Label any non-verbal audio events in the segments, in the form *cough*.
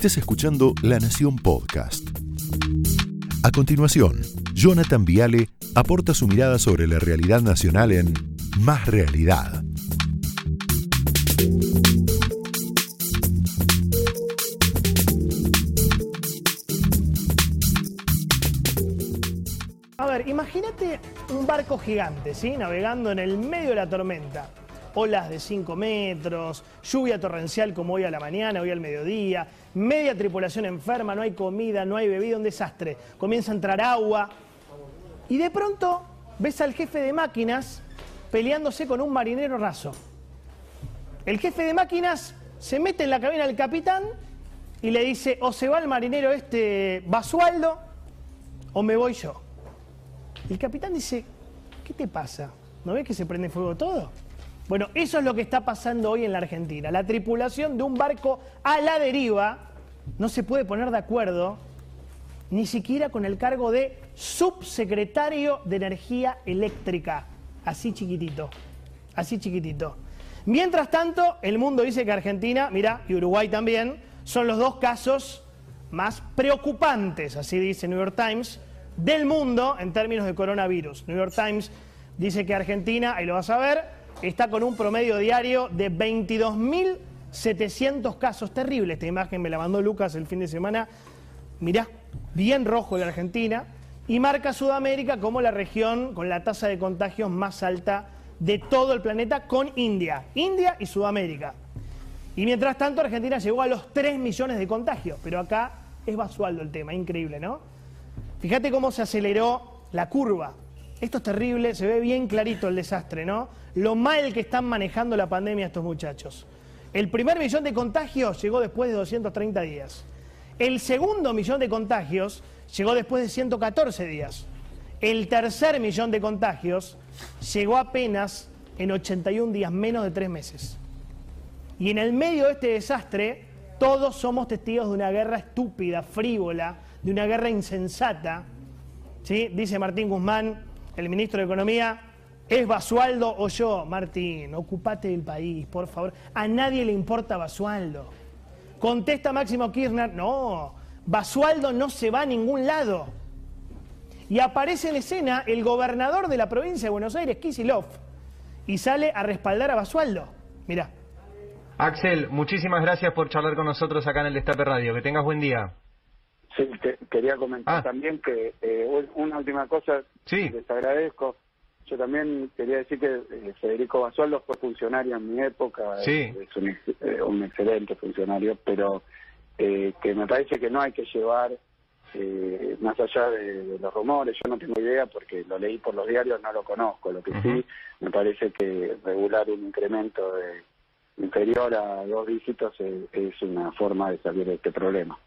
estés escuchando La Nación Podcast. A continuación, Jonathan Viale aporta su mirada sobre la realidad nacional en Más Realidad. A ver, imagínate un barco gigante, ¿sí? Navegando en el medio de la tormenta. Olas de 5 metros, lluvia torrencial como hoy a la mañana, hoy al mediodía, media tripulación enferma, no hay comida, no hay bebida, un desastre. Comienza a entrar agua. Y de pronto ves al jefe de máquinas peleándose con un marinero raso. El jefe de máquinas se mete en la cabina del capitán y le dice, o se va el marinero este Basualdo o me voy yo. El capitán dice, ¿qué te pasa? ¿No ves que se prende fuego todo? Bueno, eso es lo que está pasando hoy en la Argentina. La tripulación de un barco a la deriva no se puede poner de acuerdo ni siquiera con el cargo de subsecretario de Energía Eléctrica. Así chiquitito, así chiquitito. Mientras tanto, el mundo dice que Argentina, mira, y Uruguay también, son los dos casos más preocupantes, así dice New York Times, del mundo en términos de coronavirus. New York Times dice que Argentina, ahí lo vas a ver, está con un promedio diario de 22.700 casos. Terrible esta imagen, me la mandó Lucas el fin de semana. Mirá, bien rojo de Argentina. Y marca Sudamérica como la región con la tasa de contagios más alta de todo el planeta con India. India y Sudamérica. Y mientras tanto Argentina llegó a los 3 millones de contagios. Pero acá es basualdo el tema, increíble, ¿no? Fíjate cómo se aceleró la curva. Esto es terrible, se ve bien clarito el desastre, ¿no? Lo mal que están manejando la pandemia estos muchachos. El primer millón de contagios llegó después de 230 días. El segundo millón de contagios llegó después de 114 días. El tercer millón de contagios llegó apenas en 81 días, menos de tres meses. Y en el medio de este desastre, todos somos testigos de una guerra estúpida, frívola, de una guerra insensata. ¿Sí? Dice Martín Guzmán, el ministro de Economía, ¿es Basualdo o yo? Martín, ocupate del país, por favor. A nadie le importa Basualdo. Contesta Máximo Kirchner, no, Basualdo no se va a ningún lado. Y aparece en escena el gobernador de la provincia de Buenos Aires, Kisilov, y sale a respaldar a Basualdo. Mirá. Axel, muchísimas gracias por charlar con nosotros acá en el Destape Radio. Que tengas buen día. Sí, te- quería comentar Ah. también que eh, una última cosa, Sí. les agradezco. Yo también quería decir que eh, Federico Basualdo fue funcionario en mi época, Sí. es, un, eh, un excelente funcionario, pero eh, que me parece que no hay que llevar eh, más allá de, de los rumores, yo no tengo idea porque lo leí por los diarios, no lo conozco, lo que sí me parece que regular un incremento de inferior a dos dígitos es, es una forma de salir de este problema.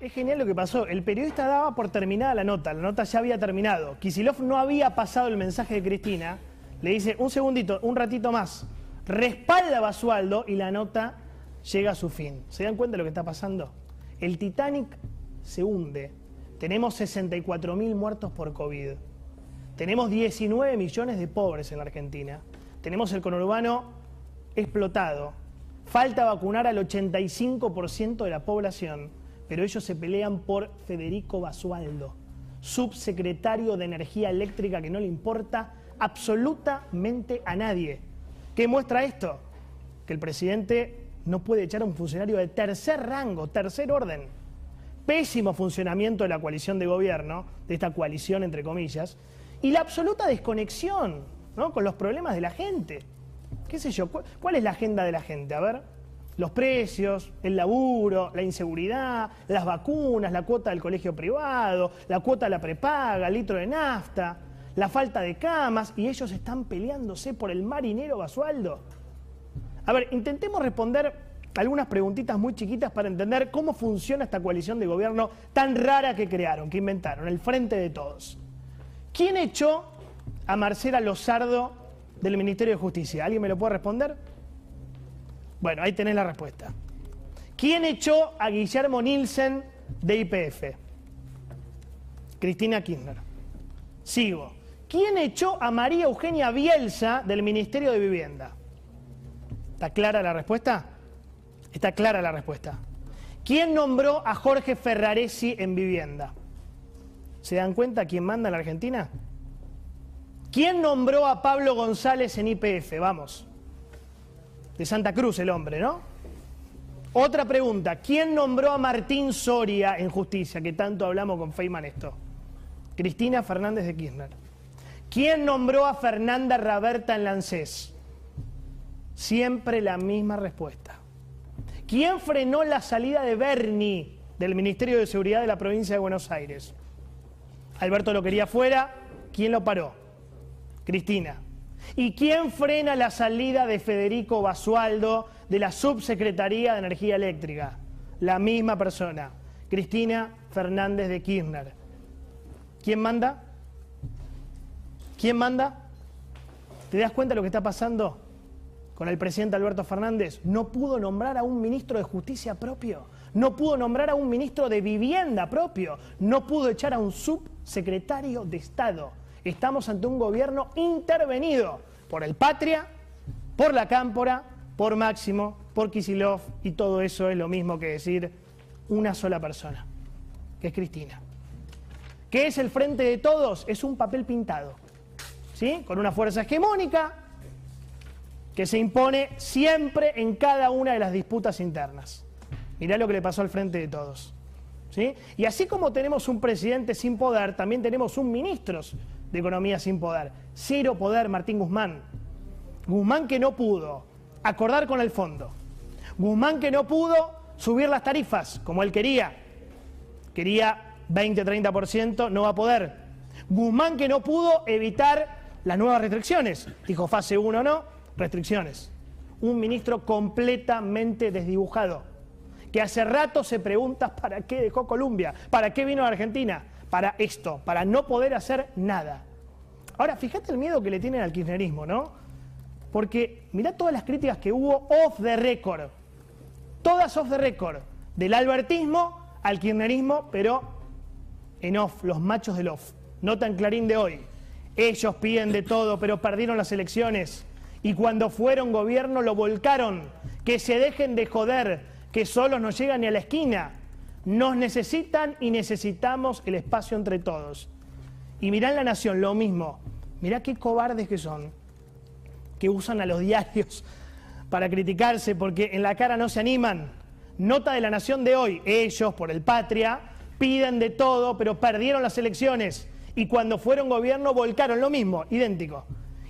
Es genial lo que pasó. El periodista daba por terminada la nota. La nota ya había terminado. Kisilov no había pasado el mensaje de Cristina. Le dice, un segundito, un ratito más. Respalda a Basualdo y la nota llega a su fin. ¿Se dan cuenta de lo que está pasando? El Titanic se hunde. Tenemos 64.000 muertos por COVID. Tenemos 19 millones de pobres en la Argentina. Tenemos el conurbano explotado. Falta vacunar al 85% de la población, pero ellos se pelean por Federico Basualdo, subsecretario de Energía Eléctrica que no le importa absolutamente a nadie. ¿Qué muestra esto? Que el presidente no puede echar a un funcionario de tercer rango, tercer orden. Pésimo funcionamiento de la coalición de gobierno, de esta coalición entre comillas, y la absoluta desconexión ¿no? con los problemas de la gente. ¿Qué sé yo? ¿Cu- ¿Cuál es la agenda de la gente? A ver, los precios, el laburo, la inseguridad, las vacunas, la cuota del colegio privado, la cuota de la prepaga, el litro de nafta, la falta de camas, y ellos están peleándose por el marinero Basualdo. A ver, intentemos responder algunas preguntitas muy chiquitas para entender cómo funciona esta coalición de gobierno tan rara que crearon, que inventaron, el frente de todos. ¿Quién echó a Marcela Lozardo del Ministerio de Justicia? ¿Alguien me lo puede responder? Bueno, ahí tenés la respuesta. ¿Quién echó a Guillermo Nielsen de IPF? Cristina Kirchner. Sigo. ¿Quién echó a María Eugenia Bielsa del Ministerio de Vivienda? ¿Está clara la respuesta? Está clara la respuesta. ¿Quién nombró a Jorge Ferraresi en vivienda? ¿Se dan cuenta quién manda en la Argentina? ¿Quién nombró a Pablo González en IPF? Vamos. De Santa Cruz el hombre, ¿no? Otra pregunta. ¿Quién nombró a Martín Soria en justicia? Que tanto hablamos con Feynman esto. Cristina Fernández de Kirchner. ¿Quién nombró a Fernanda Raberta en Lancés? Siempre la misma respuesta. ¿Quién frenó la salida de Berni del Ministerio de Seguridad de la provincia de Buenos Aires? Alberto lo quería fuera. ¿Quién lo paró? Cristina. ¿Y quién frena la salida de Federico Basualdo de la Subsecretaría de Energía Eléctrica? La misma persona, Cristina Fernández de Kirchner. ¿Quién manda? ¿Quién manda? ¿Te das cuenta de lo que está pasando con el presidente Alberto Fernández? No pudo nombrar a un ministro de justicia propio, no pudo nombrar a un ministro de vivienda propio, no pudo echar a un subsecretario de Estado estamos ante un gobierno intervenido por el Patria, por la Cámpora, por Máximo, por Kisilov, y todo eso es lo mismo que decir una sola persona, que es Cristina. ¿Qué es el frente de todos? Es un papel pintado, ¿sí? Con una fuerza hegemónica que se impone siempre en cada una de las disputas internas. Mirá lo que le pasó al frente de todos. ¿sí? Y así como tenemos un presidente sin poder, también tenemos un ministros de economía sin poder. Cero poder, Martín Guzmán. Guzmán que no pudo acordar con el fondo. Guzmán que no pudo subir las tarifas como él quería. Quería 20-30%, no va a poder. Guzmán que no pudo evitar las nuevas restricciones. Dijo fase 1 no, restricciones. Un ministro completamente desdibujado, que hace rato se pregunta *laughs* para qué dejó Colombia, para qué vino a Argentina para esto, para no poder hacer nada. Ahora, fíjate el miedo que le tienen al kirchnerismo, ¿no? Porque mirá todas las críticas que hubo off the record. Todas off the record. Del albertismo al kirchnerismo, pero en off, los machos del off. Nota en Clarín de hoy. Ellos piden de todo, pero perdieron las elecciones. Y cuando fueron gobierno lo volcaron. Que se dejen de joder, que solos no llegan ni a la esquina. Nos necesitan y necesitamos el espacio entre todos. Y mirá en la nación lo mismo. Mirá qué cobardes que son, que usan a los *laughs* diarios para criticarse porque en la cara no se animan. Nota de la nación de hoy, ellos por el patria piden de todo, pero perdieron las elecciones y cuando fueron gobierno volcaron lo mismo, idéntico.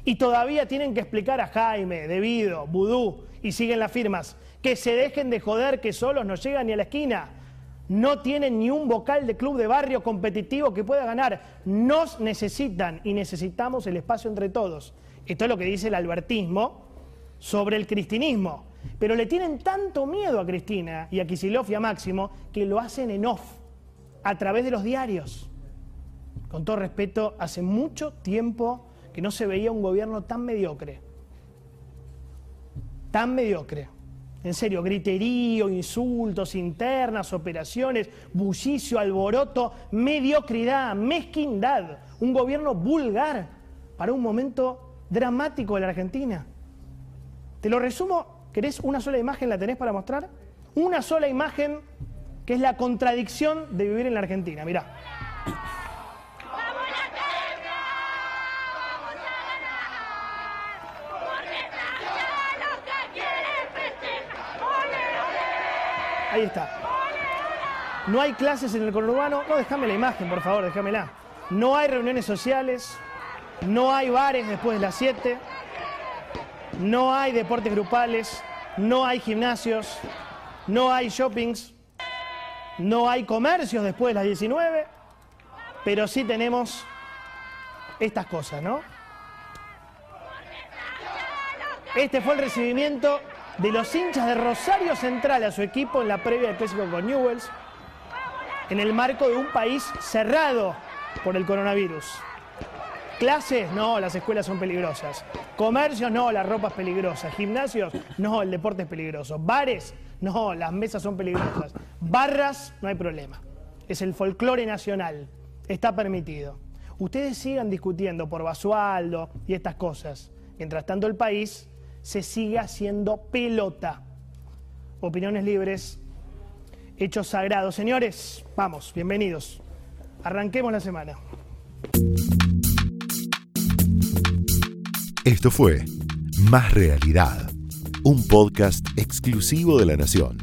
Y todavía tienen que explicar a Jaime, Debido, Vudú y siguen las firmas, que se dejen de joder que solos no llegan ni a la esquina no tienen ni un vocal de club de barrio competitivo que pueda ganar. Nos necesitan y necesitamos el espacio entre todos. Esto es lo que dice el albertismo sobre el cristinismo. Pero le tienen tanto miedo a Cristina y a Kisilov y a Máximo que lo hacen en off, a través de los diarios. Con todo respeto, hace mucho tiempo que no se veía un gobierno tan mediocre. Tan mediocre. En serio, griterío, insultos, internas, operaciones, bullicio, alboroto, mediocridad, mezquindad. Un gobierno vulgar para un momento dramático de la Argentina. Te lo resumo, ¿querés una sola imagen? ¿La tenés para mostrar? Una sola imagen que es la contradicción de vivir en la Argentina. Mirá. Ahí está. No hay clases en el conurbano. No, déjame la imagen, por favor, déjamela. No hay reuniones sociales. No hay bares después de las 7. No hay deportes grupales. No hay gimnasios. No hay shoppings. No hay comercios después de las 19. Pero sí tenemos estas cosas, ¿no? Este fue el recibimiento de los hinchas de Rosario Central a su equipo en la previa del clásico con Newells, en el marco de un país cerrado por el coronavirus. Clases, no, las escuelas son peligrosas. Comercios, no, la ropa es peligrosa. Gimnasios, no, el deporte es peligroso. Bares, no, las mesas son peligrosas. Barras, no hay problema. Es el folclore nacional. Está permitido. Ustedes sigan discutiendo por Basualdo y estas cosas. Mientras tanto, el país se sigue haciendo pelota. Opiniones libres. hechos sagrados. Señores, vamos, bienvenidos. Arranquemos la semana. Esto fue Más Realidad, un podcast exclusivo de La Nación.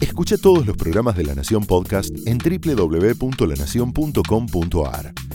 Escucha todos los programas de La Nación Podcast en www.lanacion.com.ar.